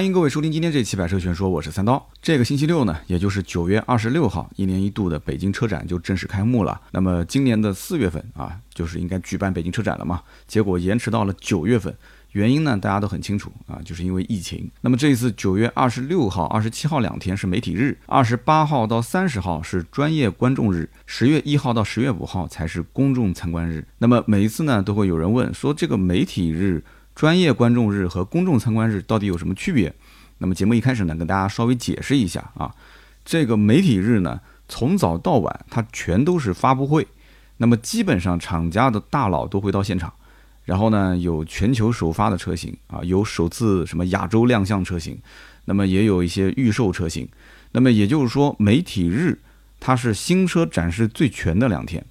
欢迎各位收听今天这期《百车全说》，我是三刀。这个星期六呢，也就是九月二十六号，一年一度的北京车展就正式开幕了。那么今年的四月份啊，就是应该举办北京车展了嘛，结果延迟到了九月份。原因呢，大家都很清楚啊，就是因为疫情。那么这一次九月二十六号、二十七号两天是媒体日，二十八号到三十号是专业观众日，十月一号到十月五号才是公众参观日。那么每一次呢，都会有人问说，这个媒体日。专业观众日和公众参观日到底有什么区别？那么节目一开始呢，跟大家稍微解释一下啊。这个媒体日呢，从早到晚它全都是发布会，那么基本上厂家的大佬都会到现场，然后呢有全球首发的车型啊，有首次什么亚洲亮相车型，那么也有一些预售车型。那么也就是说，媒体日它是新车展示最全的两天，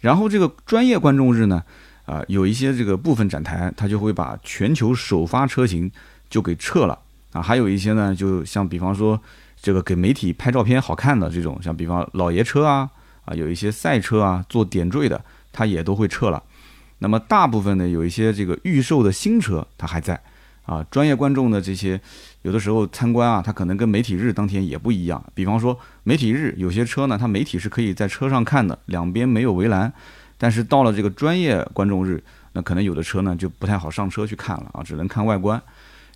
然后这个专业观众日呢。啊，有一些这个部分展台，它就会把全球首发车型就给撤了啊，还有一些呢，就像比方说这个给媒体拍照片好看的这种，像比方老爷车啊，啊有一些赛车啊做点缀的，它也都会撤了。那么大部分呢，有一些这个预售的新车它还在啊，专业观众的这些有的时候参观啊，它可能跟媒体日当天也不一样。比方说媒体日有些车呢，它媒体是可以在车上看的，两边没有围栏。但是到了这个专业观众日，那可能有的车呢就不太好上车去看了啊，只能看外观。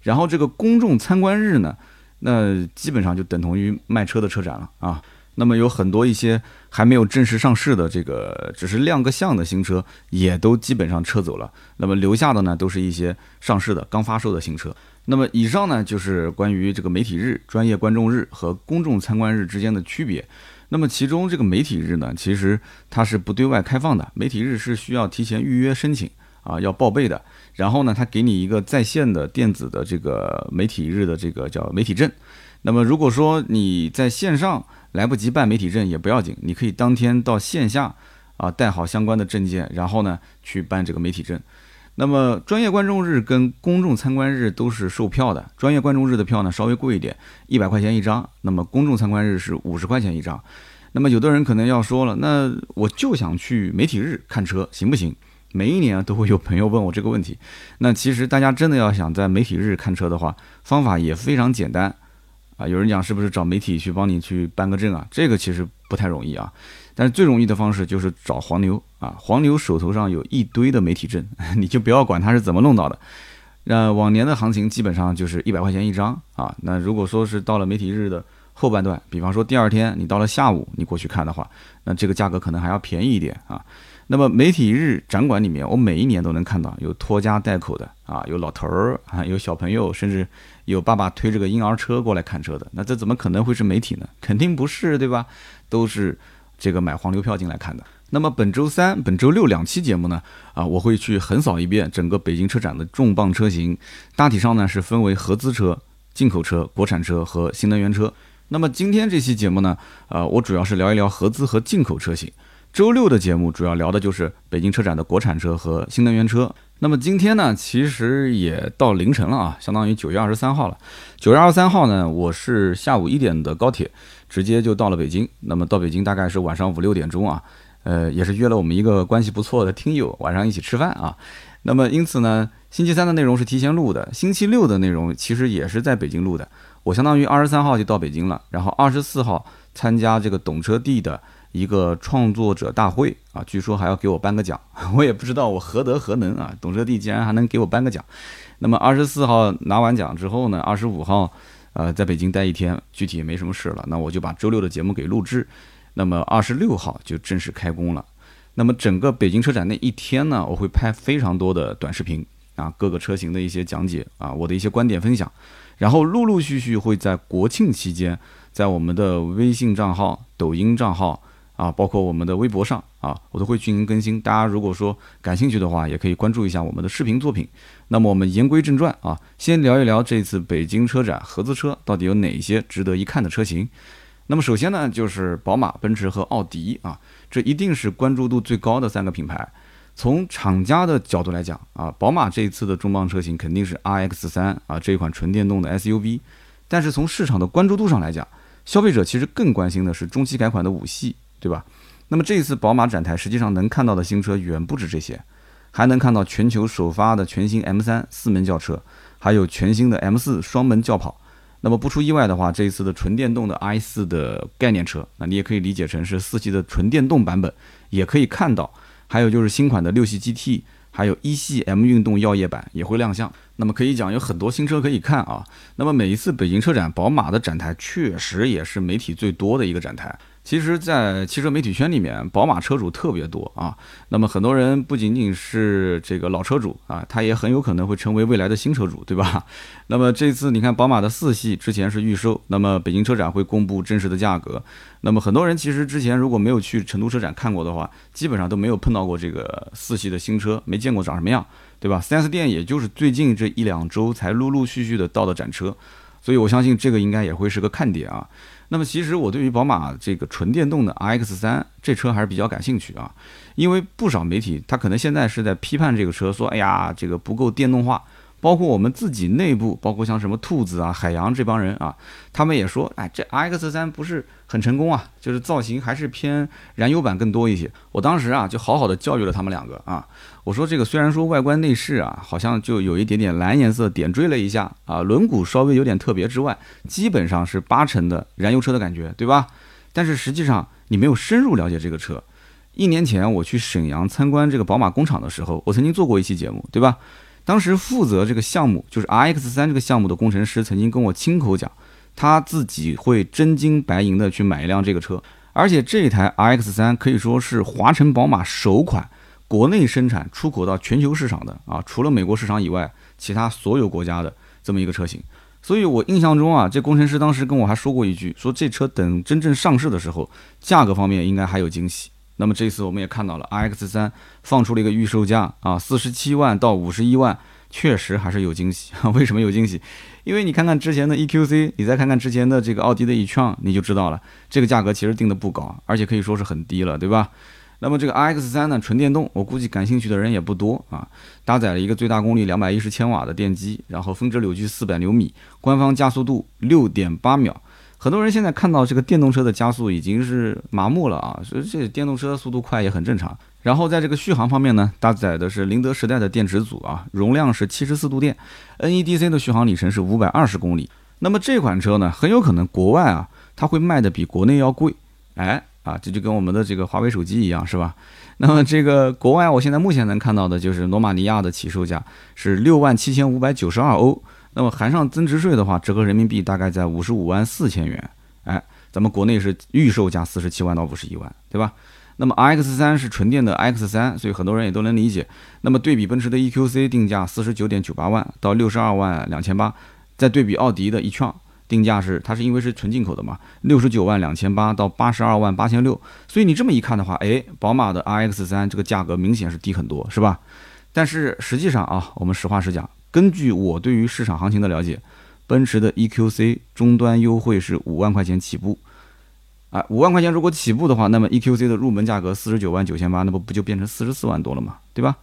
然后这个公众参观日呢，那基本上就等同于卖车的车展了啊。那么有很多一些还没有正式上市的这个只是亮个相的新车，也都基本上撤走了。那么留下的呢，都是一些上市的刚发售的新车。那么以上呢，就是关于这个媒体日、专业观众日和公众参观日之间的区别。那么其中这个媒体日呢，其实它是不对外开放的。媒体日是需要提前预约申请啊，要报备的。然后呢，他给你一个在线的电子的这个媒体日的这个叫媒体证。那么如果说你在线上来不及办媒体证也不要紧，你可以当天到线下啊带好相关的证件，然后呢去办这个媒体证。那么专业观众日跟公众参观日都是售票的，专业观众日的票呢稍微贵一点，一百块钱一张。那么公众参观日是五十块钱一张。那么有的人可能要说了，那我就想去媒体日看车，行不行？每一年都会有朋友问我这个问题。那其实大家真的要想在媒体日看车的话，方法也非常简单啊。有人讲是不是找媒体去帮你去办个证啊？这个其实不太容易啊。但是最容易的方式就是找黄牛啊，黄牛手头上有一堆的媒体证，你就不要管他是怎么弄到的。那往年的行情基本上就是一百块钱一张啊。那如果说是到了媒体日的后半段，比方说第二天你到了下午你过去看的话，那这个价格可能还要便宜一点啊。那么媒体日展馆里面，我每一年都能看到有拖家带口的啊，有老头儿啊，有小朋友，甚至有爸爸推着个婴儿车过来看车的。那这怎么可能会是媒体呢？肯定不是，对吧？都是。这个买黄牛票进来看的。那么本周三、本周六两期节目呢，啊，我会去横扫一遍整个北京车展的重磅车型。大体上呢是分为合资车、进口车、国产车和新能源车。那么今天这期节目呢，呃，我主要是聊一聊合资和进口车型。周六的节目主要聊的就是北京车展的国产车和新能源车。那么今天呢，其实也到凌晨了啊，相当于九月二十三号了。九月二十三号呢，我是下午一点的高铁。直接就到了北京，那么到北京大概是晚上五六点钟啊，呃，也是约了我们一个关系不错的听友晚上一起吃饭啊。那么因此呢，星期三的内容是提前录的，星期六的内容其实也是在北京录的。我相当于二十三号就到北京了，然后二十四号参加这个懂车帝的一个创作者大会啊，据说还要给我颁个奖，我也不知道我何德何能啊，懂车帝竟然还能给我颁个奖。那么二十四号拿完奖之后呢，二十五号。呃，在北京待一天，具体也没什么事了，那我就把周六的节目给录制。那么二十六号就正式开工了。那么整个北京车展那一天呢，我会拍非常多的短视频啊，各个车型的一些讲解啊，我的一些观点分享。然后陆陆续续会在国庆期间，在我们的微信账号、抖音账号。啊，包括我们的微博上啊，我都会进行更新。大家如果说感兴趣的话，也可以关注一下我们的视频作品。那么我们言归正传啊，先聊一聊这次北京车展合资车到底有哪些值得一看的车型。那么首先呢，就是宝马、奔驰和奥迪啊，这一定是关注度最高的三个品牌。从厂家的角度来讲啊，宝马这一次的重磅车型肯定是 RX 三啊这一款纯电动的 SUV。但是从市场的关注度上来讲，消费者其实更关心的是中期改款的五系。对吧？那么这一次宝马展台实际上能看到的新车远不止这些，还能看到全球首发的全新 M3 四门轿车，还有全新的 M4 双门轿跑。那么不出意外的话，这一次的纯电动的 i4 的概念车，那你也可以理解成是四系的纯电动版本，也可以看到。还有就是新款的六系 GT，还有一系 M 运动耀夜版也会亮相。那么可以讲有很多新车可以看啊。那么每一次北京车展，宝马的展台确实也是媒体最多的一个展台。其实，在汽车媒体圈里面，宝马车主特别多啊。那么很多人不仅仅是这个老车主啊，他也很有可能会成为未来的新车主，对吧？那么这次你看，宝马的四系之前是预售，那么北京车展会公布真实的价格。那么很多人其实之前如果没有去成都车展看过的话，基本上都没有碰到过这个四系的新车，没见过长什么样，对吧？4S 店也就是最近这一两周才陆陆续续的到的展车，所以我相信这个应该也会是个看点啊。那么其实我对于宝马这个纯电动的 iX 三这车还是比较感兴趣啊，因为不少媒体他可能现在是在批判这个车，说哎呀这个不够电动化。包括我们自己内部，包括像什么兔子啊、海洋这帮人啊，他们也说，哎，这 X 三不是很成功啊，就是造型还是偏燃油版更多一些。我当时啊，就好好的教育了他们两个啊，我说这个虽然说外观内饰啊，好像就有一点点蓝颜色点缀了一下啊，轮毂稍微有点特别之外，基本上是八成的燃油车的感觉，对吧？但是实际上你没有深入了解这个车。一年前我去沈阳参观这个宝马工厂的时候，我曾经做过一期节目，对吧？当时负责这个项目，就是 R X 三这个项目的工程师，曾经跟我亲口讲，他自己会真金白银的去买一辆这个车，而且这一台 R X 三可以说是华晨宝马首款国内生产、出口到全球市场的啊，除了美国市场以外，其他所有国家的这么一个车型。所以我印象中啊，这工程师当时跟我还说过一句，说这车等真正上市的时候，价格方面应该还有惊喜。那么这次我们也看到了，iX 三放出了一个预售价啊，四十七万到五十一万，确实还是有惊喜。为什么有惊喜？因为你看看之前的 EQC，你再看看之前的这个奥迪的 e-tron，你就知道了，这个价格其实定的不高，而且可以说是很低了，对吧？那么这个 iX 三呢，纯电动，我估计感兴趣的人也不多啊。搭载了一个最大功率两百一十千瓦的电机，然后峰值扭矩四百牛米，官方加速度六点八秒。很多人现在看到这个电动车的加速已经是麻木了啊，所以这电动车速度快也很正常。然后在这个续航方面呢，搭载的是宁德时代的电池组啊，容量是七十四度电，NEDC 的续航里程是五百二十公里。那么这款车呢，很有可能国外啊，它会卖的比国内要贵。哎啊，这就跟我们的这个华为手机一样，是吧？那么这个国外，我现在目前能看到的就是罗马尼亚的起售价是六万七千五百九十二欧。那么含上增值税的话，折合人民币大概在五十五万四千元。哎，咱们国内是预售价四十七万到五十一万，对吧？那么 X 三是纯电的 X 三，所以很多人也都能理解。那么对比奔驰的 EQC 定价四十九点九八万到六十二万两千八，再对比奥迪的 e 券定价是，它是因为是纯进口的嘛，六十九万两千八到八十二万八千六。所以你这么一看的话，哎，宝马的 RX 三这个价格明显是低很多，是吧？但是实际上啊，我们实话实讲。根据我对于市场行情的了解，奔驰的 EQC 终端优惠是五万块钱起步，啊，五万块钱如果起步的话，那么 EQC 的入门价格四十九万九千八，那不不就变成四十四万多了嘛，对吧？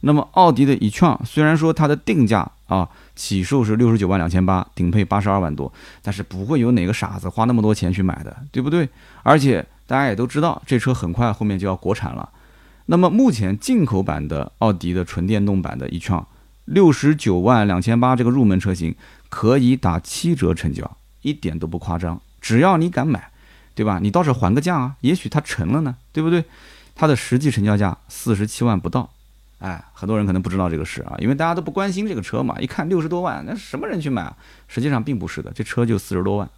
那么奥迪的 e-tron 虽然说它的定价啊起售是六十九万两千八，顶配八十二万多，但是不会有哪个傻子花那么多钱去买的，对不对？而且大家也都知道，这车很快后面就要国产了。那么目前进口版的奥迪的纯电动版的 e-tron。六十九万两千八这个入门车型可以打七折成交，一点都不夸张。只要你敢买，对吧？你倒是还个价啊，也许它成了呢，对不对？它的实际成交价四十七万不到。哎，很多人可能不知道这个事啊，因为大家都不关心这个车嘛。一看六十多万，那什么人去买啊？实际上并不是的，这车就四十多万。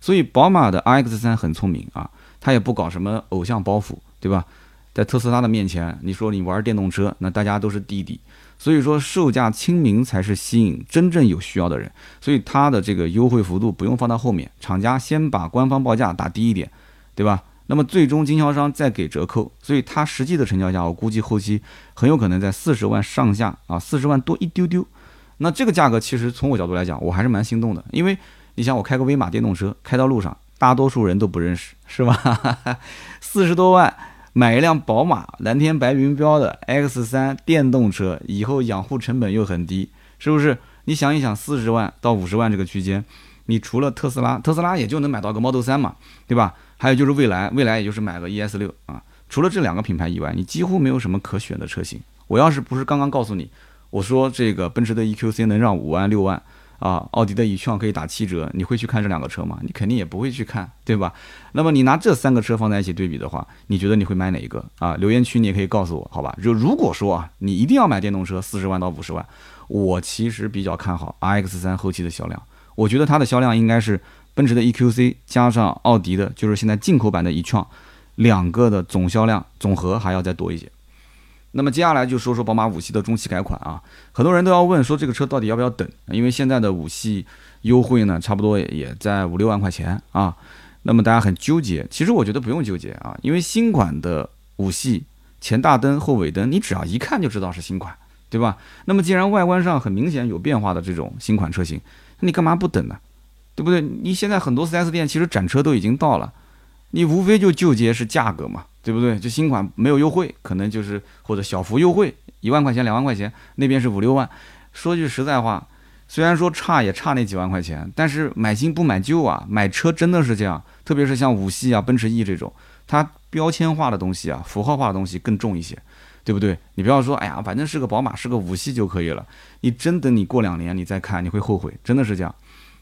所以宝马的 iX 三很聪明啊，它也不搞什么偶像包袱，对吧？在特斯拉的面前，你说你玩电动车，那大家都是弟弟。所以说，售价亲民才是吸引真正有需要的人。所以它的这个优惠幅度不用放到后面，厂家先把官方报价打低一点，对吧？那么最终经销商再给折扣，所以它实际的成交价，我估计后期很有可能在四十万上下啊，四十万多一丢丢。那这个价格其实从我角度来讲，我还是蛮心动的，因为你想我开个威马电动车开到路上，大多数人都不认识，是吧？四十多万。买一辆宝马蓝天白云标的 X 三电动车，以后养护成本又很低，是不是？你想一想，四十万到五十万这个区间，你除了特斯拉，特斯拉也就能买到个 Model 三嘛，对吧？还有就是未来，未来也就是买个 ES 六啊。除了这两个品牌以外，你几乎没有什么可选的车型我要是不是刚刚告诉你，我说这个奔驰的 EQC 能让五万六万啊，奥迪的一创可以打七折，你会去看这两个车吗？你肯定也不会去看，对吧？那么你拿这三个车放在一起对比的话，你觉得你会买哪一个啊？留言区你也可以告诉我，好吧？就如果说啊，你一定要买电动车，四十万到五十万，我其实比较看好 RX 三后期的销量，我觉得它的销量应该是奔驰的 EQC 加上奥迪的，就是现在进口版的一创。两个的总销量总和还要再多一些。那么接下来就说说宝马五系的中期改款啊，很多人都要问说这个车到底要不要等？因为现在的五系优惠呢，差不多也在五六万块钱啊。那么大家很纠结，其实我觉得不用纠结啊，因为新款的五系前大灯后尾灯，你只要一看就知道是新款，对吧？那么既然外观上很明显有变化的这种新款车型，你干嘛不等呢？对不对？你现在很多 4S 店其实展车都已经到了。你无非就纠结是价格嘛，对不对？就新款没有优惠，可能就是或者小幅优惠，一万块钱、两万块钱，那边是五六万。说句实在话，虽然说差也差那几万块钱，但是买新不买旧啊。买车真的是这样，特别是像五系啊、奔驰 E 这种，它标签化的东西啊、符号化的东西更重一些，对不对？你不要说，哎呀，反正是个宝马，是个五系就可以了。你真等你过两年你再看，你会后悔，真的是这样。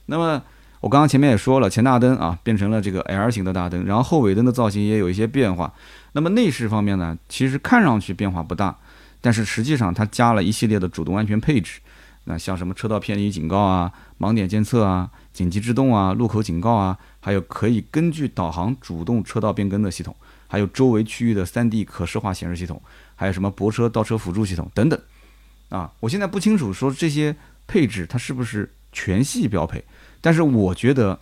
那么。我刚刚前面也说了，前大灯啊变成了这个 L 型的大灯，然后后尾灯的造型也有一些变化。那么内饰方面呢，其实看上去变化不大，但是实际上它加了一系列的主动安全配置。那像什么车道偏离警告啊、盲点监测啊、紧急制动啊、路口警告啊，还有可以根据导航主动车道变更的系统，还有周围区域的 3D 可视化显示系统，还有什么泊车倒车辅助系统等等。啊，我现在不清楚说这些配置它是不是全系标配。但是我觉得，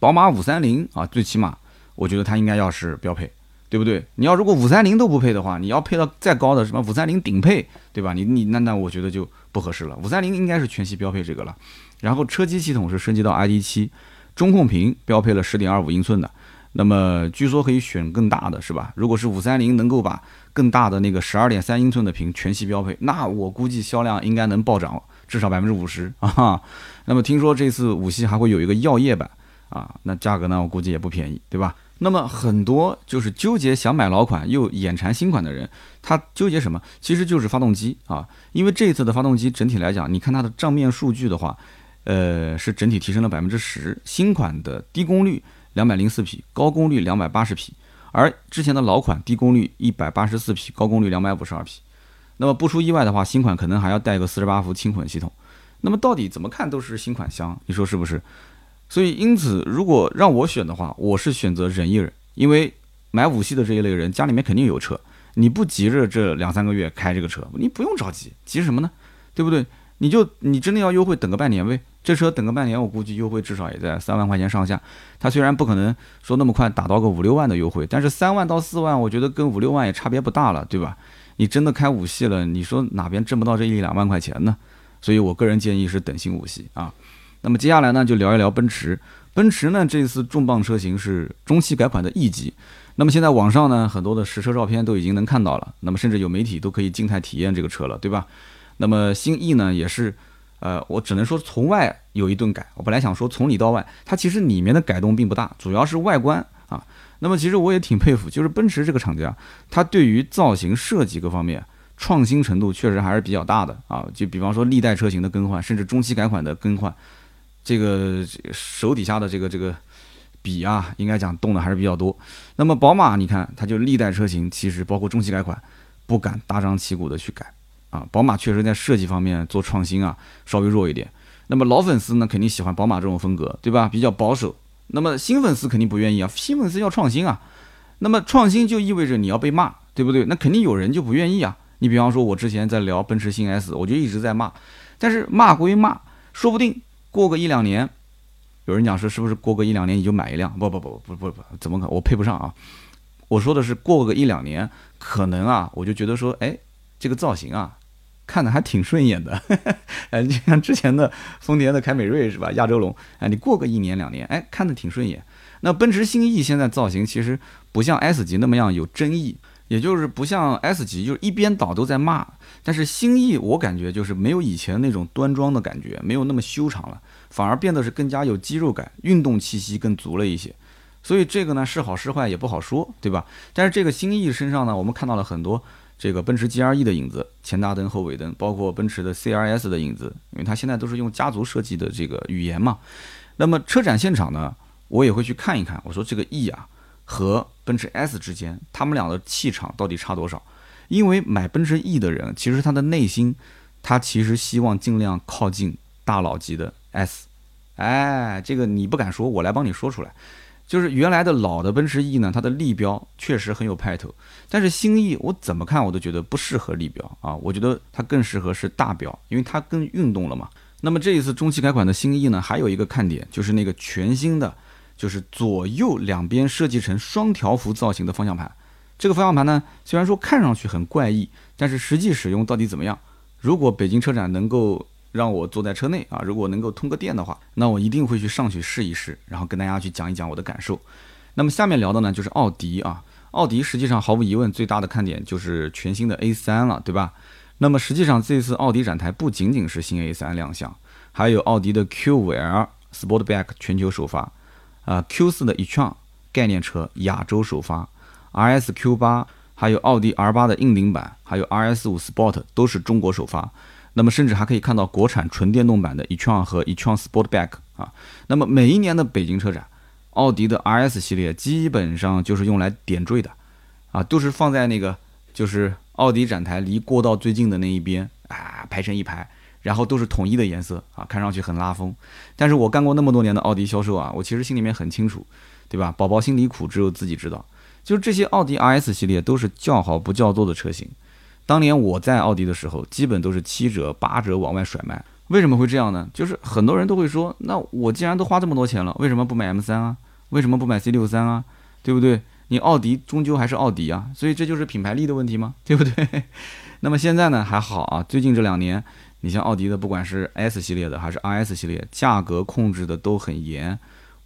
宝马五三零啊，最起码我觉得它应该要是标配，对不对？你要如果五三零都不配的话，你要配到再高的什么五三零顶配，对吧？你你那那我觉得就不合适了。五三零应该是全系标配这个了。然后车机系统是升级到 ID 七，中控屏标配了十点二五英寸的，那么据说可以选更大的是吧？如果是五三零能够把更大的那个十二点三英寸的屏全系标配，那我估计销量应该能暴涨。至少百分之五十啊，那么听说这次五系还会有一个药业版啊，那价格呢，我估计也不便宜，对吧？那么很多就是纠结想买老款又眼馋新款的人，他纠结什么？其实就是发动机啊，因为这一次的发动机整体来讲，你看它的账面数据的话，呃，是整体提升了百分之十，新款的低功率两百零四匹，高功率两百八十匹，而之前的老款低功率一百八十四匹，高功率两百五十二匹。那么不出意外的话，新款可能还要带个四十八伏轻混系统。那么到底怎么看都是新款香，你说是不是？所以因此，如果让我选的话，我是选择忍一忍，因为买五系的这一类人家里面肯定有车，你不急着这两三个月开这个车，你不用着急，急什么呢？对不对？你就你真的要优惠，等个半年呗。这车等个半年，我估计优惠至少也在三万块钱上下。它虽然不可能说那么快打到个五六万的优惠，但是三万到四万，我觉得跟五六万也差别不大了，对吧？你真的开五系了，你说哪边挣不到这一两万块钱呢？所以我个人建议是等新五系啊。那么接下来呢，就聊一聊奔驰。奔驰呢，这次重磅车型是中期改款的 E 级。那么现在网上呢，很多的实车照片都已经能看到了。那么甚至有媒体都可以静态体验这个车了，对吧？那么新 E 呢，也是，呃，我只能说从外有一顿改。我本来想说从里到外，它其实里面的改动并不大，主要是外观啊。那么其实我也挺佩服，就是奔驰这个厂家，它对于造型设计各方面创新程度确实还是比较大的啊。就比方说历代车型的更换，甚至中期改款的更换，这个手底下的这个这个笔啊，应该讲动的还是比较多。那么宝马，你看它就历代车型，其实包括中期改款，不敢大张旗鼓的去改啊。宝马确实在设计方面做创新啊，稍微弱一点。那么老粉丝呢，肯定喜欢宝马这种风格，对吧？比较保守。那么新粉丝肯定不愿意啊，新粉丝要创新啊。那么创新就意味着你要被骂，对不对？那肯定有人就不愿意啊。你比方说，我之前在聊奔驰新 S，我就一直在骂。但是骂归骂，说不定过个一两年，有人讲说是不是过个一两年你就买一辆？不不不不不不，怎么可能？我配不上啊。我说的是过个一两年，可能啊，我就觉得说，哎，这个造型啊。看的还挺顺眼的，哎，就像之前的丰田的凯美瑞是吧？亚洲龙，哎，你过个一年两年，哎，看的挺顺眼。那奔驰新 E 现在造型其实不像 S 级那么样有争议，也就是不像 S 级就是一边倒都在骂。但是新 E 我感觉就是没有以前那种端庄的感觉，没有那么修长了，反而变得是更加有肌肉感，运动气息更足了一些。所以这个呢是好是坏也不好说，对吧？但是这个新 E 身上呢，我们看到了很多。这个奔驰 GLE 的影子，前大灯后尾灯，包括奔驰的 CRS 的影子，因为它现在都是用家族设计的这个语言嘛。那么车展现场呢，我也会去看一看。我说这个 E 啊和奔驰 S 之间，他们俩的气场到底差多少？因为买奔驰 E 的人，其实他的内心，他其实希望尽量靠近大佬级的 S。哎，这个你不敢说，我来帮你说出来。就是原来的老的奔驰 E 呢，它的立标确实很有派头，但是新 E 我怎么看我都觉得不适合立标啊，我觉得它更适合是大标，因为它更运动了嘛。那么这一次中期改款的新 E 呢，还有一个看点就是那个全新的，就是左右两边设计成双条幅造型的方向盘。这个方向盘呢，虽然说看上去很怪异，但是实际使用到底怎么样？如果北京车展能够。让我坐在车内啊，如果能够通个电的话，那我一定会去上去试一试，然后跟大家去讲一讲我的感受。那么下面聊的呢，就是奥迪啊，奥迪实际上毫无疑问最大的看点就是全新的 A3 了，对吧？那么实际上这次奥迪展台不仅仅是新 A3 亮相，还有奥迪的 Q5L Sportback 全球首发，啊 Q4 的 e-tron 概念车亚洲首发，RS Q8，还有奥迪 R8 的硬顶版，还有 RS5 Sport 都是中国首发。那么甚至还可以看到国产纯电动版的 e-tron 和 e-tron Sportback 啊。那么每一年的北京车展，奥迪的 RS 系列基本上就是用来点缀的，啊，都是放在那个就是奥迪展台离过道最近的那一边啊，排成一排，然后都是统一的颜色啊，看上去很拉风。但是我干过那么多年的奥迪销售啊，我其实心里面很清楚，对吧？宝宝心里苦，只有自己知道。就是这些奥迪 RS 系列都是叫好不叫座的车型。当年我在奥迪的时候，基本都是七折八折往外甩卖。为什么会这样呢？就是很多人都会说，那我既然都花这么多钱了，为什么不买 M3 啊？为什么不买 C63 啊？对不对？你奥迪终究还是奥迪啊，所以这就是品牌力的问题吗？对不对？那么现在呢还好啊，最近这两年，你像奥迪的，不管是 S 系列的还是 RS 系列，价格控制的都很严，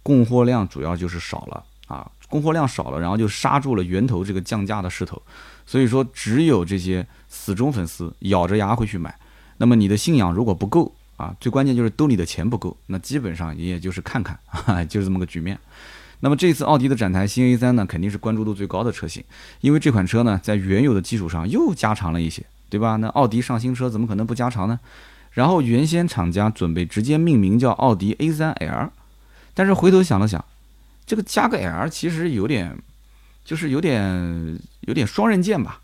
供货量主要就是少了啊，供货量少了，然后就刹住了源头这个降价的势头。所以说，只有这些死忠粉丝咬着牙会去买。那么你的信仰如果不够啊，最关键就是兜里的钱不够，那基本上你也就是看看，就是这么个局面。那么这次奥迪的展台新 A3 呢，肯定是关注度最高的车型，因为这款车呢，在原有的基础上又加长了一些，对吧？那奥迪上新车怎么可能不加长呢？然后原先厂家准备直接命名叫奥迪 A3L，但是回头想了想，这个加个 L 其实有点。就是有点有点双刃剑吧，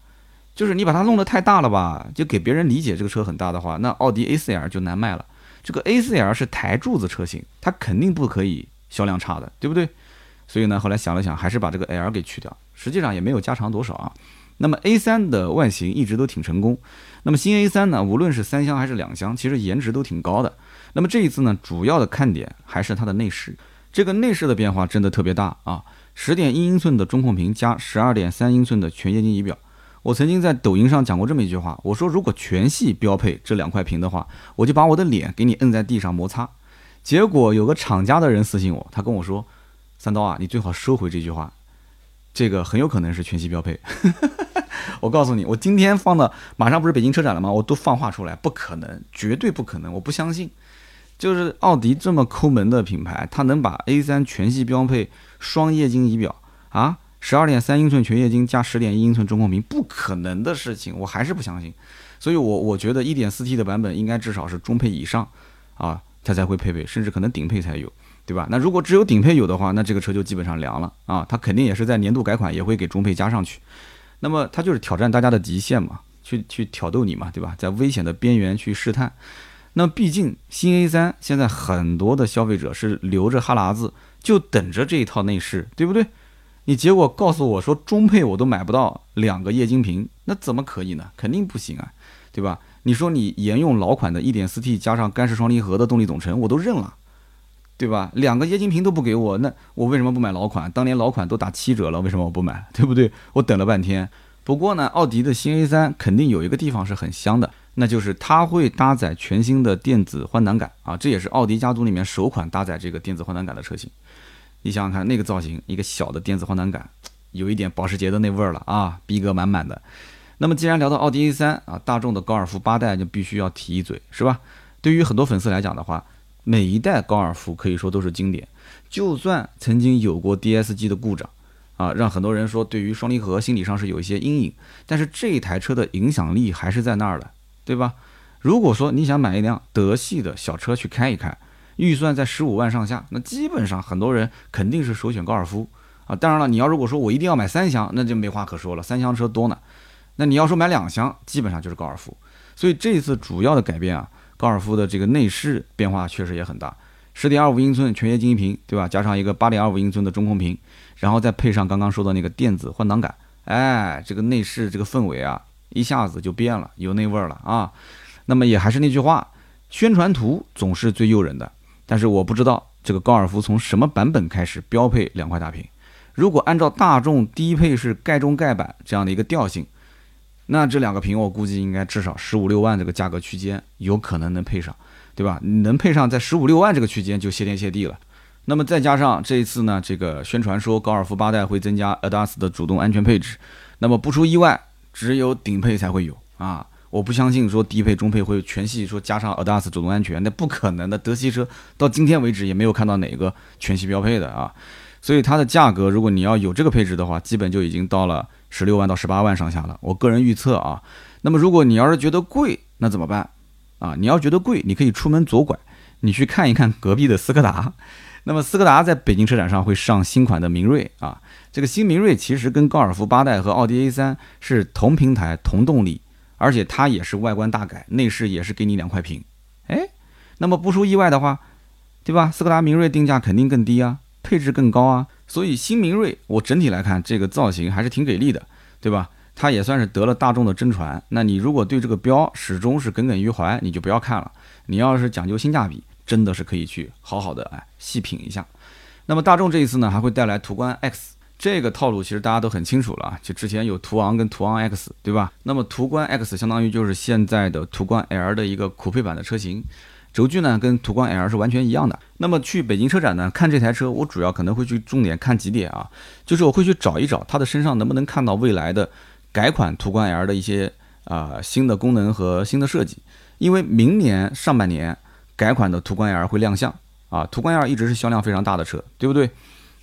就是你把它弄得太大了吧，就给别人理解这个车很大的话，那奥迪 A4L 就难卖了。这个 A4L 是台柱子车型，它肯定不可以销量差的，对不对？所以呢，后来想了想，还是把这个 L 给去掉。实际上也没有加长多少啊。那么 A3 的外形一直都挺成功。那么新 A3 呢，无论是三厢还是两厢，其实颜值都挺高的。那么这一次呢，主要的看点还是它的内饰。这个内饰的变化真的特别大啊。十点一英寸的中控屏加十二点三英寸的全液晶仪表，我曾经在抖音上讲过这么一句话，我说如果全系标配这两块屏的话，我就把我的脸给你摁在地上摩擦。结果有个厂家的人私信我，他跟我说：“三刀啊，你最好收回这句话，这个很有可能是全系标配。” 我告诉你，我今天放的，马上不是北京车展了吗？我都放话出来，不可能，绝对不可能，我不相信。就是奥迪这么抠门的品牌，它能把 A3 全系标配双液晶仪表啊，十二点三英寸全液晶加十点一英寸中控屏，不可能的事情，我还是不相信。所以，我我觉得一点四 T 的版本应该至少是中配以上啊，它才会配备，甚至可能顶配才有，对吧？那如果只有顶配有的话，那这个车就基本上凉了啊，它肯定也是在年度改款也会给中配加上去。那么它就是挑战大家的极限嘛，去去挑逗你嘛，对吧？在危险的边缘去试探。那毕竟新 A3 现在很多的消费者是流着哈喇子就等着这一套内饰，对不对？你结果告诉我说中配我都买不到两个液晶屏，那怎么可以呢？肯定不行啊，对吧？你说你沿用老款的 1.4T 加上干式双离合的动力总成，我都认了，对吧？两个液晶屏都不给我，那我为什么不买老款？当年老款都打七折了，为什么我不买？对不对？我等了半天。不过呢，奥迪的新 A3 肯定有一个地方是很香的。那就是它会搭载全新的电子换挡杆啊，这也是奥迪家族里面首款搭载这个电子换挡杆的车型。你想想看，那个造型，一个小的电子换挡杆，有一点保时捷的那味儿了啊，逼格满满的。那么既然聊到奥迪 A3 啊，大众的高尔夫八代就必须要提一嘴，是吧？对于很多粉丝来讲的话，每一代高尔夫可以说都是经典，就算曾经有过 DSG 的故障啊，让很多人说对于双离合心理上是有一些阴影。但是这一台车的影响力还是在那儿的，对吧？如果说你想买一辆德系的小车去开一开，预算在十五万上下，那基本上很多人肯定是首选高尔夫啊。当然了，你要如果说我一定要买三厢，那就没话可说了，三厢车多呢。那你要说买两厢，基本上就是高尔夫。所以这次主要的改变啊，高尔夫的这个内饰变化确实也很大，十点二五英寸全液晶屏，对吧？加上一个八点二五英寸的中控屏，然后再配上刚刚说的那个电子换挡杆，哎，这个内饰这个氛围啊，一下子就变了，有那味儿了啊。那么也还是那句话，宣传图总是最诱人的。但是我不知道这个高尔夫从什么版本开始标配两块大屏。如果按照大众低配是盖中盖版这样的一个调性，那这两个屏我估计应该至少十五六万这个价格区间有可能能配上，对吧？能配上在十五六万这个区间就谢天谢地了。那么再加上这一次呢，这个宣传说高尔夫八代会增加 ADAS 的主动安全配置，那么不出意外，只有顶配才会有啊。我不相信说低配、中配会全系说加上 ADAS 主动安全，那不可能的。德系车到今天为止也没有看到哪个全系标配的啊，所以它的价格，如果你要有这个配置的话，基本就已经到了十六万到十八万上下了。我个人预测啊，那么如果你要是觉得贵，那怎么办啊？你要觉得贵，你可以出门左拐，你去看一看隔壁的斯柯达。那么斯柯达在北京车展上会上新款的明锐啊，这个新明锐其实跟高尔夫八代和奥迪 A 三是同平台、同动力。而且它也是外观大改，内饰也是给你两块屏，哎，那么不出意外的话，对吧？斯柯达明锐定价肯定更低啊，配置更高啊，所以新明锐我整体来看这个造型还是挺给力的，对吧？它也算是得了大众的真传。那你如果对这个标始终是耿耿于怀，你就不要看了。你要是讲究性价比，真的是可以去好好的哎细品一下。那么大众这一次呢，还会带来途观 X。这个套路其实大家都很清楚了，就之前有途昂跟途昂 X，对吧？那么途观 X 相当于就是现在的途观 L 的一个酷配版的车型，轴距呢跟途观 L 是完全一样的。那么去北京车展呢看这台车，我主要可能会去重点看几点啊，就是我会去找一找它的身上能不能看到未来的改款途观 L 的一些啊新的功能和新的设计，因为明年上半年改款的途观 L 会亮相啊，途观 L 一直是销量非常大的车，对不对？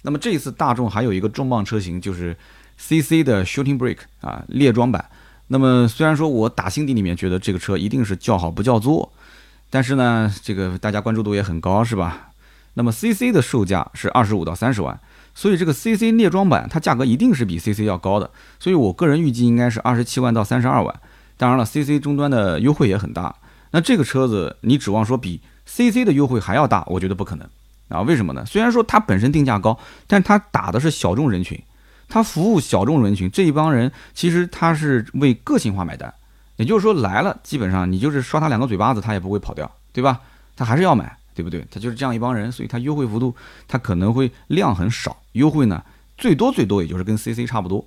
那么这一次大众还有一个重磅车型，就是 CC 的 Shooting Brake 啊列装版。那么虽然说我打心底里面觉得这个车一定是叫好不叫座，但是呢，这个大家关注度也很高，是吧？那么 CC 的售价是二十五到三十万，所以这个 CC 列装版它价格一定是比 CC 要高的，所以我个人预计应该是二十七万到三十二万。当然了，CC 终端的优惠也很大，那这个车子你指望说比 CC 的优惠还要大，我觉得不可能。啊，为什么呢？虽然说它本身定价高，但它打的是小众人群，它服务小众人群这一帮人，其实它是为个性化买单。也就是说来了，基本上你就是刷他两个嘴巴子，他也不会跑掉，对吧？他还是要买，对不对？他就是这样一帮人，所以他优惠幅度他可能会量很少，优惠呢最多最多也就是跟 CC 差不多。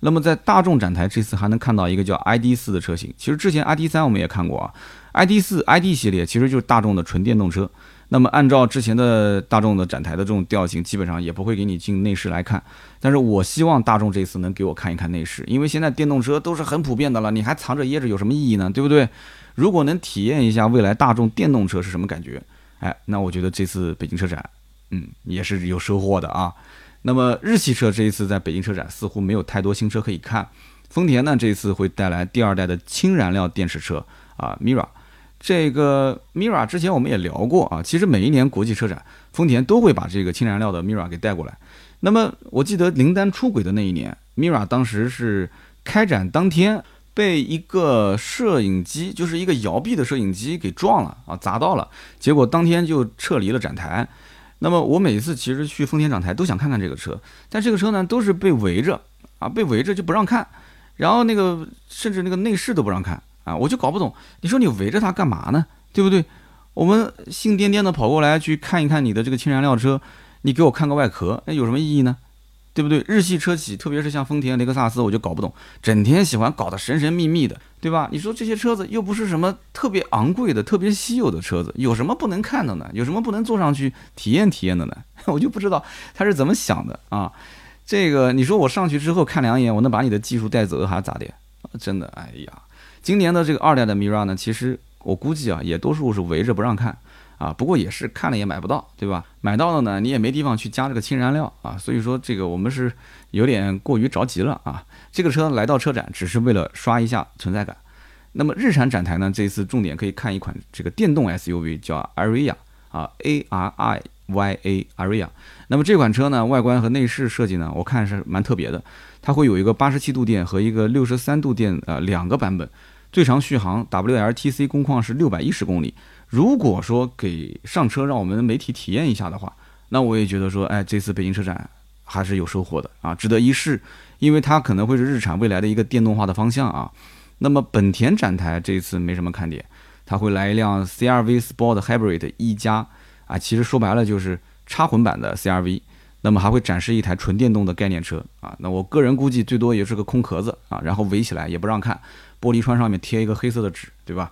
那么在大众展台这次还能看到一个叫 ID 四的车型，其实之前 ID 三我们也看过啊，ID 四 ID 系列其实就是大众的纯电动车。那么按照之前的大众的展台的这种调性，基本上也不会给你进内饰来看。但是我希望大众这次能给我看一看内饰，因为现在电动车都是很普遍的了，你还藏着掖着有什么意义呢？对不对？如果能体验一下未来大众电动车是什么感觉，哎，那我觉得这次北京车展，嗯，也是有收获的啊。那么日系车这一次在北京车展似乎没有太多新车可以看，丰田呢这一次会带来第二代的氢燃料电池车啊，Mira。这个 Mira 之前我们也聊过啊，其实每一年国际车展，丰田都会把这个氢燃料的 Mira 给带过来。那么我记得林丹出轨的那一年，Mira 当时是开展当天被一个摄影机，就是一个摇臂的摄影机给撞了啊，砸到了，结果当天就撤离了展台。那么我每次其实去丰田展台都想看看这个车，但这个车呢都是被围着啊，被围着就不让看，然后那个甚至那个内饰都不让看。啊，我就搞不懂，你说你围着它干嘛呢？对不对？我们兴颠颠的跑过来去看一看你的这个氢燃料车，你给我看个外壳，那有什么意义呢？对不对？日系车企，特别是像丰田、雷克萨斯，我就搞不懂，整天喜欢搞得神神秘秘的，对吧？你说这些车子又不是什么特别昂贵的、特别稀有的车子，有什么不能看的呢？有什么不能坐上去体验体验的呢？我就不知道他是怎么想的啊！这个你说我上去之后看两眼，我能把你的技术带走还是咋的？真的，哎呀！今年的这个二代的 Mira 呢，其实我估计啊，也多数是围着不让看啊，不过也是看了也买不到，对吧？买到了呢，你也没地方去加这个氢燃料啊，所以说这个我们是有点过于着急了啊。这个车来到车展只是为了刷一下存在感。那么日产展台呢，这一次重点可以看一款这个电动 SUV，叫 Aria 啊，A R I Y A Aria。那么这款车呢，外观和内饰设计呢，我看是蛮特别的。它会有一个八十七度电和一个六十三度电呃两个版本，最长续航 WLTC 工况是六百一十公里。如果说给上车让我们媒体体验一下的话，那我也觉得说，哎，这次北京车展还是有收获的啊，值得一试，因为它可能会是日产未来的一个电动化的方向啊。那么本田展台这次没什么看点，它会来一辆 CRV Sport Hybrid 一加啊，其实说白了就是插混版的 CRV，那么还会展示一台纯电动的概念车啊。那我个人估计最多也是个空壳子啊，然后围起来也不让看，玻璃窗上面贴一个黑色的纸，对吧？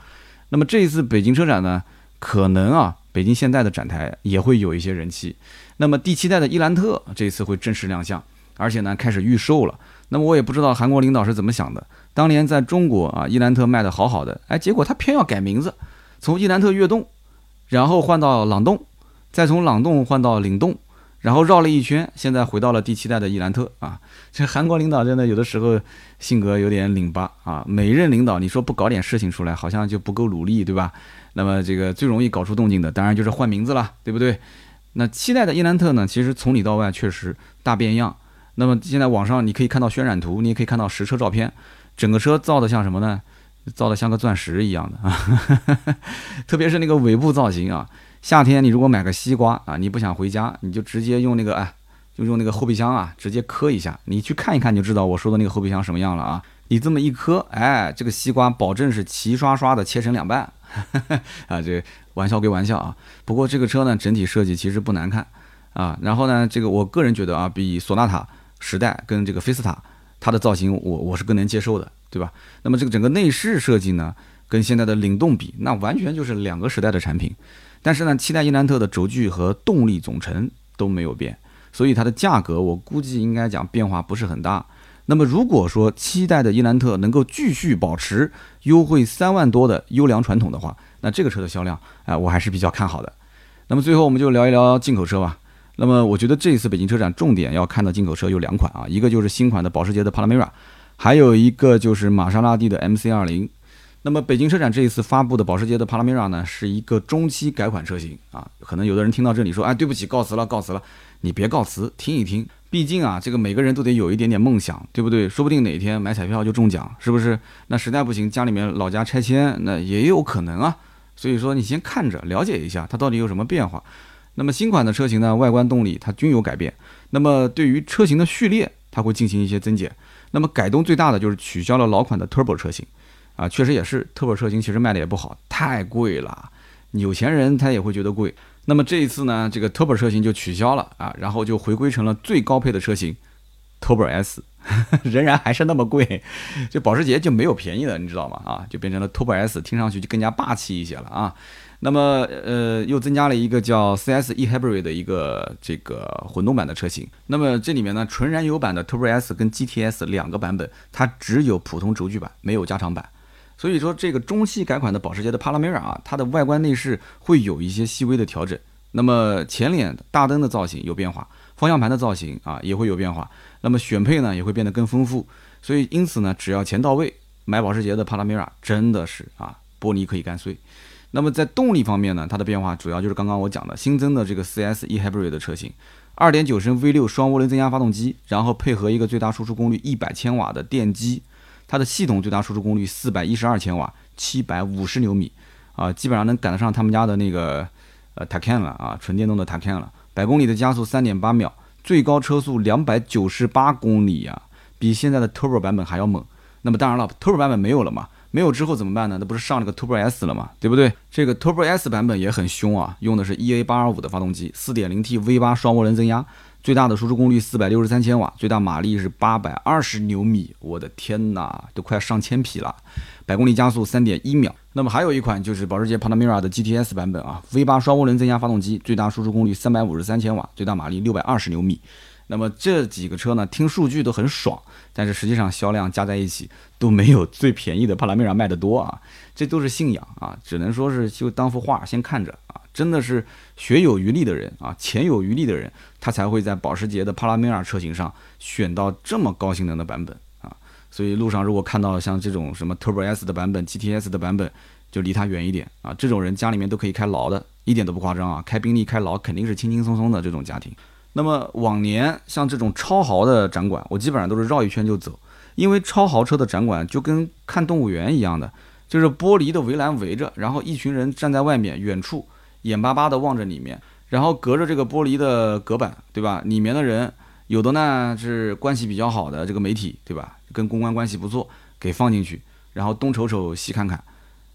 那么这一次北京车展呢，可能啊，北京现代的展台也会有一些人气。那么第七代的伊兰特这一次会正式亮相，而且呢开始预售了。那么我也不知道韩国领导是怎么想的。当年在中国啊，伊兰特卖的好好的，哎，结果他偏要改名字，从伊兰特悦动，然后换到朗动，再从朗动换到领动。然后绕了一圈，现在回到了第七代的伊兰特啊！这韩国领导真的有的时候性格有点拧巴啊。每任领导，你说不搞点事情出来，好像就不够努力，对吧？那么这个最容易搞出动静的，当然就是换名字了，对不对？那七代的伊兰特呢，其实从里到外确实大变样。那么现在网上你可以看到渲染图，你也可以看到实车照片，整个车造的像什么呢？造的像个钻石一样的啊！特别是那个尾部造型啊。夏天你如果买个西瓜啊，你不想回家，你就直接用那个哎，就用那个后备箱啊，直接磕一下，你去看一看就知道我说的那个后备箱什么样了啊。你这么一磕，哎，这个西瓜保证是齐刷刷的切成两半 啊。这玩笑归玩笑啊，不过这个车呢整体设计其实不难看啊。然后呢，这个我个人觉得啊，比索纳塔时代跟这个菲斯塔它的造型我我是更能接受的，对吧？那么这个整个内饰设计呢，跟现在的领动比，那完全就是两个时代的产品。但是呢，七代伊兰特的轴距和动力总成都没有变，所以它的价格我估计应该讲变化不是很大。那么如果说七代的伊兰特能够继续保持优惠三万多的优良传统的话，那这个车的销量，啊，我还是比较看好的。那么最后我们就聊一聊进口车吧。那么我觉得这一次北京车展重点要看的进口车有两款啊，一个就是新款的保时捷的帕拉梅拉，还有一个就是玛莎拉蒂的 MC 二零。那么北京车展这一次发布的保时捷的帕拉梅拉呢，是一个中期改款车型啊。可能有的人听到这里说，哎，对不起，告辞了，告辞了。你别告辞，听一听，毕竟啊，这个每个人都得有一点点梦想，对不对？说不定哪天买彩票就中奖，是不是？那实在不行，家里面老家拆迁，那也有可能啊。所以说，你先看着，了解一下它到底有什么变化。那么新款的车型呢，外观、动力它均有改变。那么对于车型的序列，它会进行一些增减。那么改动最大的就是取消了老款的 Turbo 车型。啊，确实也是，Turbo 车型其实卖的也不好，太贵了，有钱人他也会觉得贵。那么这一次呢，这个 Turbo 车型就取消了啊，然后就回归成了最高配的车型，Turbo S，仍然还是那么贵，就保时捷就没有便宜的，你知道吗？啊，就变成了 Turbo S，听上去就更加霸气一些了啊。那么呃，又增加了一个叫 CS e Hybrid 的一个这个混动版的车型。那么这里面呢，纯燃油版的 Turbo S 跟 GTS 两个版本，它只有普通轴距版，没有加长版。所以说，这个中期改款的保时捷的帕拉梅拉啊，它的外观内饰会有一些细微的调整。那么前脸大灯的造型有变化，方向盘的造型啊也会有变化。那么选配呢也会变得更丰富。所以因此呢，只要钱到位，买保时捷的帕拉梅拉真的是啊，玻璃可以干碎。那么在动力方面呢，它的变化主要就是刚刚我讲的新增的这个 CS e Hybrid 的车型，2.9升 V6 双涡轮增压发动机，然后配合一个最大输出功率100千瓦的电机。它的系统最大输出功率四百一十二千瓦，七百五十牛米，啊，基本上能赶得上他们家的那个呃 Taycan 了啊，纯电动的 Taycan 了。百公里的加速三点八秒，最高车速两百九十八公里呀，比现在的 Turbo 版本还要猛。那么当然了，Turbo 版本没有了嘛，没有之后怎么办呢？那不是上了个 Turbo S 了嘛，对不对？这个 Turbo S 版本也很凶啊，用的是 EA 八二五的发动机，四点零 T V 八双涡轮增压。最大的输出功率四百六十三千瓦，最大马力是八百二十牛米，我的天哪，都快上千匹了，百公里加速三点一秒。那么还有一款就是保时捷 Panamera 的 GTS 版本啊，V 八双涡轮增压发动机，最大输出功率三百五十三千瓦，最大马力六百二十牛米。那么这几个车呢，听数据都很爽，但是实际上销量加在一起都没有最便宜的帕拉梅拉卖得多啊，这都是信仰啊，只能说是就当幅画先看着啊。真的是学有余力的人啊，钱有余力的人，他才会在保时捷的帕拉梅拉车型上选到这么高性能的版本啊。所以路上如果看到像这种什么 Turbo S 的版本、GTS 的版本，就离他远一点啊。这种人家里面都可以开劳的，一点都不夸张啊。开宾利、开劳肯定是轻轻松松的这种家庭。那么往年像这种超豪的展馆，我基本上都是绕一圈就走，因为超豪车的展馆就跟看动物园一样的。就是玻璃的围栏围着，然后一群人站在外面，远处眼巴巴地望着里面，然后隔着这个玻璃的隔板，对吧？里面的人有的呢是关系比较好的这个媒体，对吧？跟公关关系不错，给放进去，然后东瞅瞅西看看，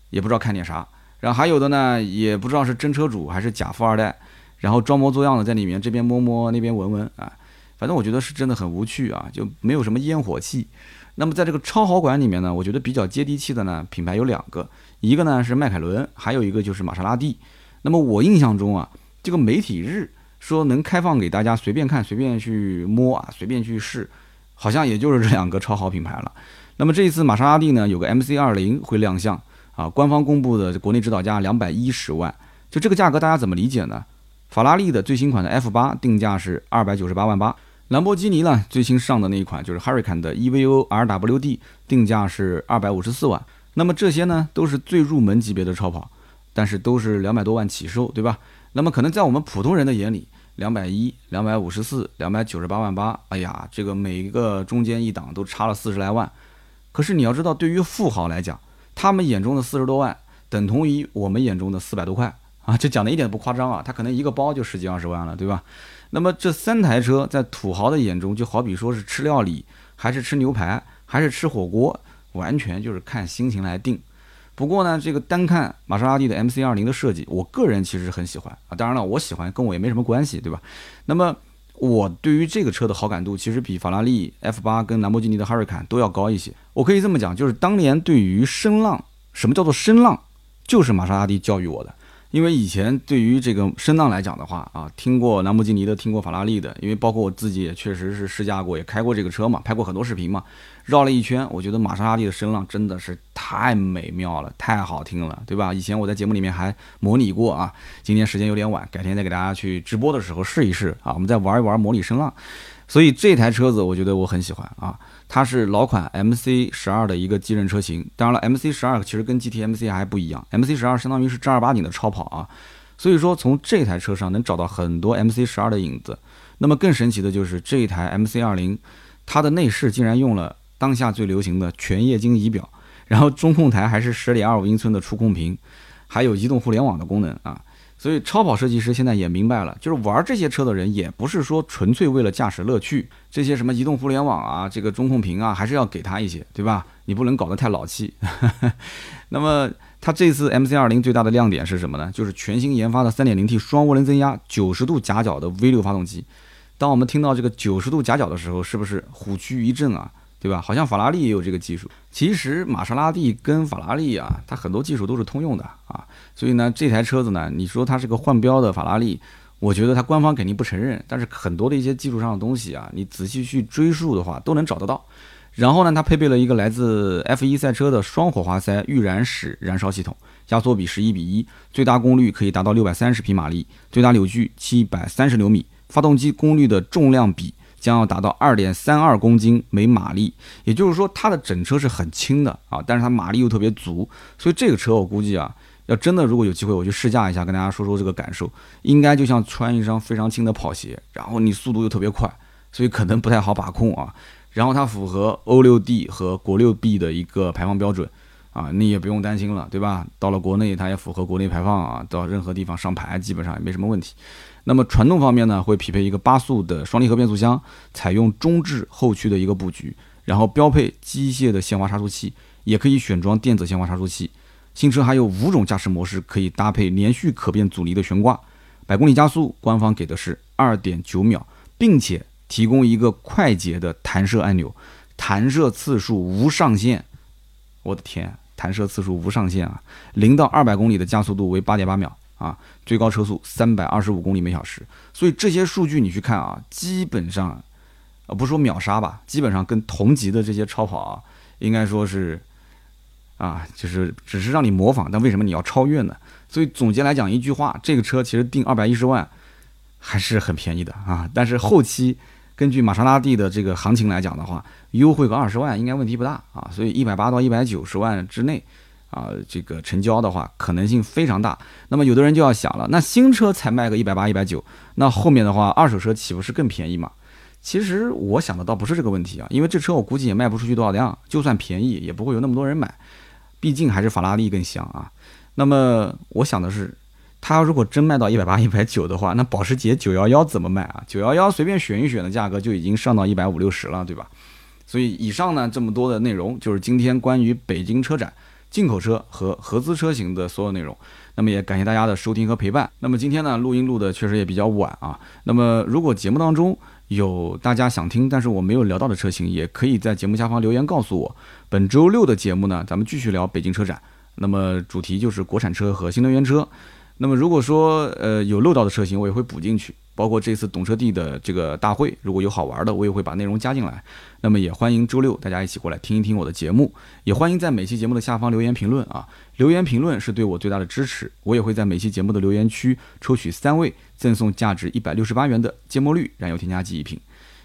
也不知道看点啥。然后还有的呢，也不知道是真车主还是假富二代，然后装模作样的在里面这边摸摸那边闻闻啊，反正我觉得是真的很无趣啊，就没有什么烟火气。那么在这个超豪馆里面呢，我觉得比较接地气的呢品牌有两个，一个呢是迈凯伦，还有一个就是玛莎拉蒂。那么我印象中啊，这个媒体日说能开放给大家随便看、随便去摸啊、随便去试，好像也就是这两个超豪品牌了。那么这一次玛莎拉蒂呢有个 MC20 会亮相啊，官方公布的国内指导价两百一十万，就这个价格大家怎么理解呢？法拉利的最新款的 F8 定价是二百九十八万八。兰博基尼呢，最新上的那一款就是 Hurricane 的 EVO RWD，定价是二百五十四万。那么这些呢，都是最入门级别的超跑，但是都是两百多万起售，对吧？那么可能在我们普通人的眼里，两百一、两百五十四、两百九十八万八，哎呀，这个每一个中间一档都差了四十来万。可是你要知道，对于富豪来讲，他们眼中的四十多万，等同于我们眼中的四百多块啊！这讲的一点不夸张啊，他可能一个包就十几二十万了，对吧？那么这三台车在土豪的眼中，就好比说是吃料理，还是吃牛排，还是吃火锅，完全就是看心情来定。不过呢，这个单看玛莎拉蒂的 MC 二零的设计，我个人其实很喜欢啊。当然了，我喜欢跟我也没什么关系，对吧？那么我对于这个车的好感度，其实比法拉利 F 八跟兰博基尼的哈瑞坎都要高一些。我可以这么讲，就是当年对于声浪，什么叫做声浪，就是玛莎拉蒂教育我的。因为以前对于这个声浪来讲的话啊，听过兰博基尼的，听过法拉利的，因为包括我自己也确实是试驾过，也开过这个车嘛，拍过很多视频嘛，绕了一圈，我觉得玛莎拉蒂的声浪真的是太美妙了，太好听了，对吧？以前我在节目里面还模拟过啊，今天时间有点晚，改天再给大家去直播的时候试一试啊，我们再玩一玩模拟声浪。所以这台车子我觉得我很喜欢啊，它是老款 MC 十二的一个继任车型。当然了，MC 十二其实跟 GT MC 还不一样，MC 十二相当于是正儿八经的超跑啊。所以说从这台车上能找到很多 MC 十二的影子。那么更神奇的就是这一台 MC 二零，它的内饰竟然用了当下最流行的全液晶仪表，然后中控台还是十点二五英寸的触控屏，还有移动互联网的功能啊。所以超跑设计师现在也明白了，就是玩这些车的人也不是说纯粹为了驾驶乐趣，这些什么移动互联网啊，这个中控屏啊，还是要给他一些，对吧？你不能搞得太老气。那么它这次 MC20 最大的亮点是什么呢？就是全新研发的 3.0T 双涡轮增压九十度夹角的 V6 发动机。当我们听到这个九十度夹角的时候，是不是虎躯一震啊？对吧？好像法拉利也有这个技术。其实玛莎拉蒂跟法拉利啊，它很多技术都是通用的啊。所以呢，这台车子呢，你说它是个换标的法拉利，我觉得它官方肯定不承认。但是很多的一些技术上的东西啊，你仔细去追溯的话，都能找得到。然后呢，它配备了一个来自 F1 赛车的双火花塞预燃式燃烧系统，压缩比十一比一，最大功率可以达到六百三十匹马力，最大扭矩七百三十牛米，发动机功率的重量比。将要达到二点三二公斤每马力，也就是说它的整车是很轻的啊，但是它马力又特别足，所以这个车我估计啊，要真的如果有机会我去试驾一下，跟大家说说这个感受，应该就像穿一双非常轻的跑鞋，然后你速度又特别快，所以可能不太好把控啊。然后它符合欧六 D 和国六 B 的一个排放标准啊，你也不用担心了，对吧？到了国内它也符合国内排放啊，到任何地方上牌基本上也没什么问题。那么传动方面呢，会匹配一个八速的双离合变速箱，采用中置后驱的一个布局，然后标配机械的限滑差速器，也可以选装电子限滑差速器。新车还有五种驾驶模式可以搭配连续可变阻尼的悬挂，百公里加速官方给的是二点九秒，并且提供一个快捷的弹射按钮，弹射次数无上限。我的天，弹射次数无上限啊！零到二百公里的加速度为八点八秒。啊，最高车速三百二十五公里每小时，所以这些数据你去看啊，基本上，呃，不说秒杀吧，基本上跟同级的这些超跑啊，应该说是，啊，就是只是让你模仿，但为什么你要超越呢？所以总结来讲一句话，这个车其实定二百一十万还是很便宜的啊。但是后期根据玛莎拉蒂的这个行情来讲的话，优惠个二十万应该问题不大啊。所以一百八到一百九十万之内啊，这个成交的话可能性非常大。那么有的人就要想了，那新车才卖个一百八一百九，那后面的话二手车岂不是更便宜吗？其实我想的倒不是这个问题啊，因为这车我估计也卖不出去多少辆，就算便宜也不会有那么多人买，毕竟还是法拉利更香啊。那么我想的是，它如果真卖到一百八、一百九的话，那保时捷九幺幺怎么卖啊？九幺幺随便选一选的价格就已经上到一百五六十了，对吧？所以以上呢这么多的内容，就是今天关于北京车展进口车和合资车型的所有内容。那么也感谢大家的收听和陪伴。那么今天呢录音录的确实也比较晚啊。那么如果节目当中有大家想听但是我没有聊到的车型，也可以在节目下方留言告诉我。本周六的节目呢，咱们继续聊北京车展。那么主题就是国产车和新能源车。那么如果说呃有漏到的车型，我也会补进去。包括这次懂车帝的这个大会，如果有好玩的，我也会把内容加进来。那么也欢迎周六大家一起过来听一听我的节目，也欢迎在每期节目的下方留言评论啊。留言评论是对我最大的支持。我也会在每期节目的留言区抽取三位，赠送价值一百六十八元的芥末绿燃油添加剂一瓶。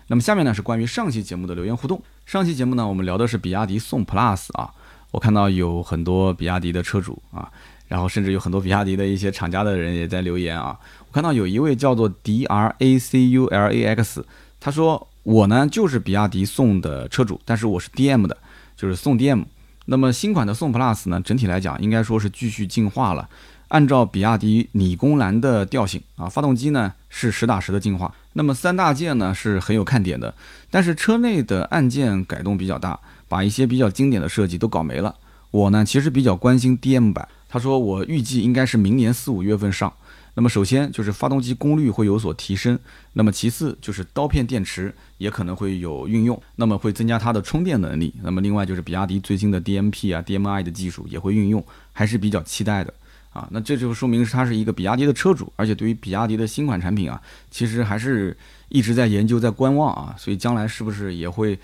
那么下面呢是关于上期节目的留言互动。上期节目呢我们聊的是比亚迪宋 Plus 啊。我看到有很多比亚迪的车主啊，然后甚至有很多比亚迪的一些厂家的人也在留言啊。我看到有一位叫做 D R A C U L A X，他说我呢就是比亚迪宋的车主，但是我是 D M 的，就是宋 D M。那么新款的宋 Plus 呢，整体来讲应该说是继续进化了，按照比亚迪理工男的调性啊，发动机呢是实打实的进化。那么三大件呢是很有看点的，但是车内的按键改动比较大。把一些比较经典的设计都搞没了。我呢，其实比较关心 DM 版。他说我预计应该是明年四五月份上。那么首先就是发动机功率会有所提升，那么其次就是刀片电池也可能会有运用，那么会增加它的充电能力。那么另外就是比亚迪最新的 DMP 啊、DMI 的技术也会运用，还是比较期待的啊。那这就说明是他是一个比亚迪的车主，而且对于比亚迪的新款产品啊，其实还是一直在研究、在观望啊。所以将来是不是也会？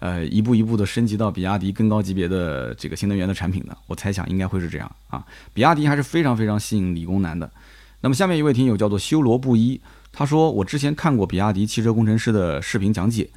呃，一步一步的升级到比亚迪更高级别的这个新能源的产品呢？我猜想应该会是这样啊。比亚迪还是非常非常吸引理工男的。那么下面一位听友叫做修罗布衣，他说我之前看过比亚迪汽车工程师的视频讲解，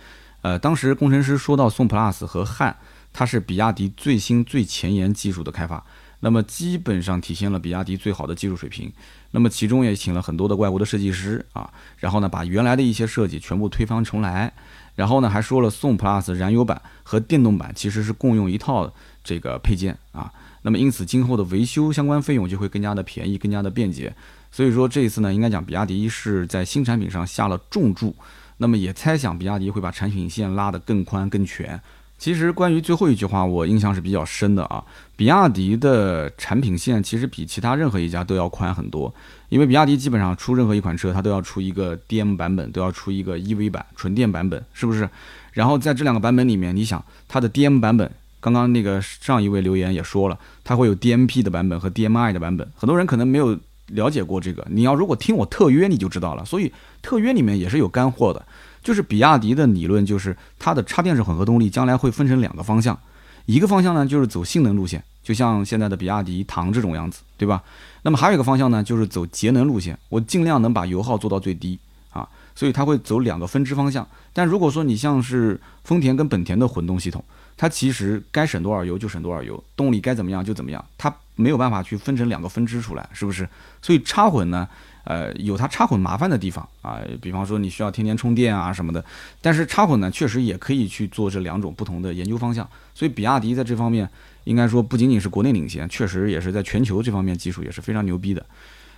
呃，当时工程师说到宋 PLUS 和汉，它是比亚迪最新最前沿技术的开发，那么基本上体现了比亚迪最好的技术水平。那么其中也请了很多的外国的设计师啊，然后呢把原来的一些设计全部推翻重来。然后呢，还说了宋 Plus 燃油版和电动版其实是共用一套这个配件啊。那么因此今后的维修相关费用就会更加的便宜，更加的便捷。所以说这一次呢，应该讲比亚迪是在新产品上下了重注。那么也猜想比亚迪会把产品线拉得更宽更全。其实关于最后一句话，我印象是比较深的啊。比亚迪的产品线其实比其他任何一家都要宽很多，因为比亚迪基本上出任何一款车，它都要出一个 DM 版本，都要出一个 EV 版纯电版本，是不是？然后在这两个版本里面，你想它的 DM 版本，刚刚那个上一位留言也说了，它会有 DMP 的版本和 DMI 的版本，很多人可能没有了解过这个，你要如果听我特约你就知道了，所以特约里面也是有干货的。就是比亚迪的理论，就是它的插电式混合动力将来会分成两个方向，一个方向呢就是走性能路线，就像现在的比亚迪唐这种样子，对吧？那么还有一个方向呢就是走节能路线，我尽量能把油耗做到最低啊，所以它会走两个分支方向。但如果说你像是丰田跟本田的混动系统，它其实该省多少油就省多少油，动力该怎么样就怎么样，它没有办法去分成两个分支出来，是不是？所以插混呢？呃，有它插混麻烦的地方啊，比方说你需要天天充电啊什么的。但是插混呢，确实也可以去做这两种不同的研究方向。所以比亚迪在这方面，应该说不仅仅是国内领先，确实也是在全球这方面技术也是非常牛逼的。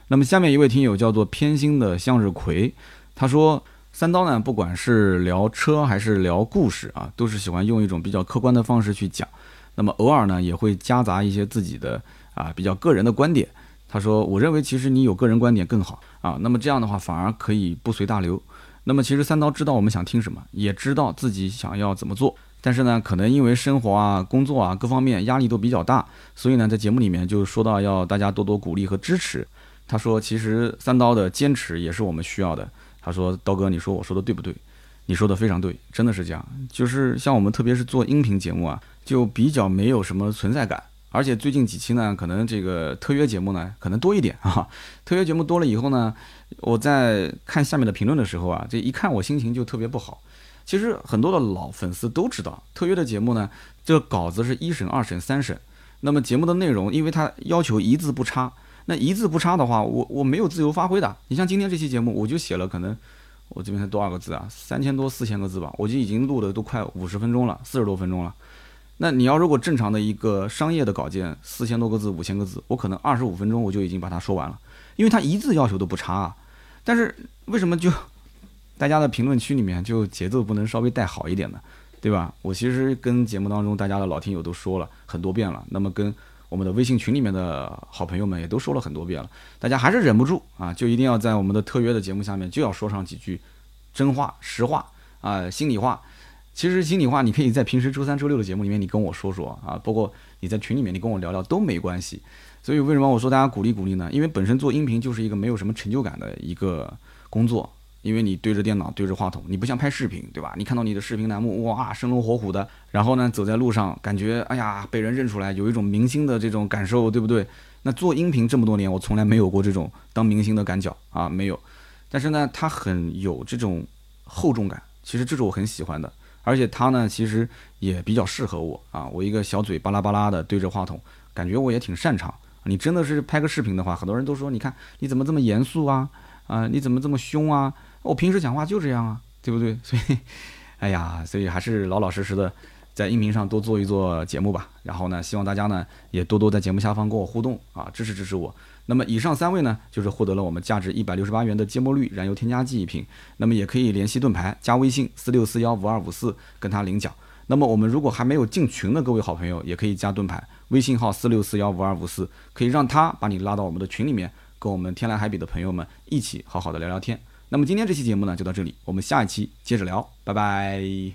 那么下面一位听友叫做偏心的向日葵，他说三刀呢，不管是聊车还是聊故事啊，都是喜欢用一种比较客观的方式去讲。那么偶尔呢，也会夹杂一些自己的啊比较个人的观点。他说：“我认为其实你有个人观点更好啊，那么这样的话反而可以不随大流。那么其实三刀知道我们想听什么，也知道自己想要怎么做，但是呢，可能因为生活啊、工作啊各方面压力都比较大，所以呢，在节目里面就说到要大家多多鼓励和支持。他说，其实三刀的坚持也是我们需要的。他说，刀哥，你说我说的对不对？你说的非常对，真的是这样。就是像我们特别是做音频节目啊，就比较没有什么存在感。”而且最近几期呢，可能这个特约节目呢，可能多一点啊。特约节目多了以后呢，我在看下面的评论的时候啊，这一看我心情就特别不好。其实很多的老粉丝都知道，特约的节目呢，这个稿子是一审、二审、三审，那么节目的内容，因为它要求一字不差，那一字不差的话，我我没有自由发挥的。你像今天这期节目，我就写了可能我这边才多少个字啊，三千多、四千个字吧，我就已经录的都快五十分钟了，四十多分钟了。那你要如果正常的一个商业的稿件，四千多个字、五千个字，我可能二十五分钟我就已经把它说完了，因为它一字要求都不差啊。但是为什么就大家的评论区里面就节奏不能稍微带好一点的？对吧？我其实跟节目当中大家的老听友都说了很多遍了，那么跟我们的微信群里面的好朋友们也都说了很多遍了，大家还是忍不住啊，就一定要在我们的特约的节目下面就要说上几句真话、实话啊、心里话。其实心里话，你可以在平时周三、周六的节目里面，你跟我说说啊，包括你在群里面，你跟我聊聊都没关系。所以为什么我说大家鼓励鼓励呢？因为本身做音频就是一个没有什么成就感的一个工作，因为你对着电脑、对着话筒，你不像拍视频，对吧？你看到你的视频栏目，哇，生龙活虎的，然后呢，走在路上，感觉哎呀，被人认出来，有一种明星的这种感受，对不对？那做音频这么多年，我从来没有过这种当明星的感觉啊，没有。但是呢，它很有这种厚重感，其实这是我很喜欢的。而且它呢，其实也比较适合我啊。我一个小嘴巴拉巴拉的对着话筒，感觉我也挺擅长。你真的是拍个视频的话，很多人都说，你看你怎么这么严肃啊？啊，你怎么这么凶啊？我平时讲话就这样啊，对不对？所以，哎呀，所以还是老老实实的在音频上多做一做节目吧。然后呢，希望大家呢也多多在节目下方跟我互动啊，支持支持我。那么以上三位呢，就是获得了我们价值一百六十八元的芥末绿燃油添加剂一瓶。那么也可以联系盾牌，加微信四六四幺五二五四跟他领奖。那么我们如果还没有进群的各位好朋友，也可以加盾牌微信号四六四幺五二五四，可以让他把你拉到我们的群里面，跟我们天南海北的朋友们一起好好的聊聊天。那么今天这期节目呢就到这里，我们下一期接着聊，拜拜。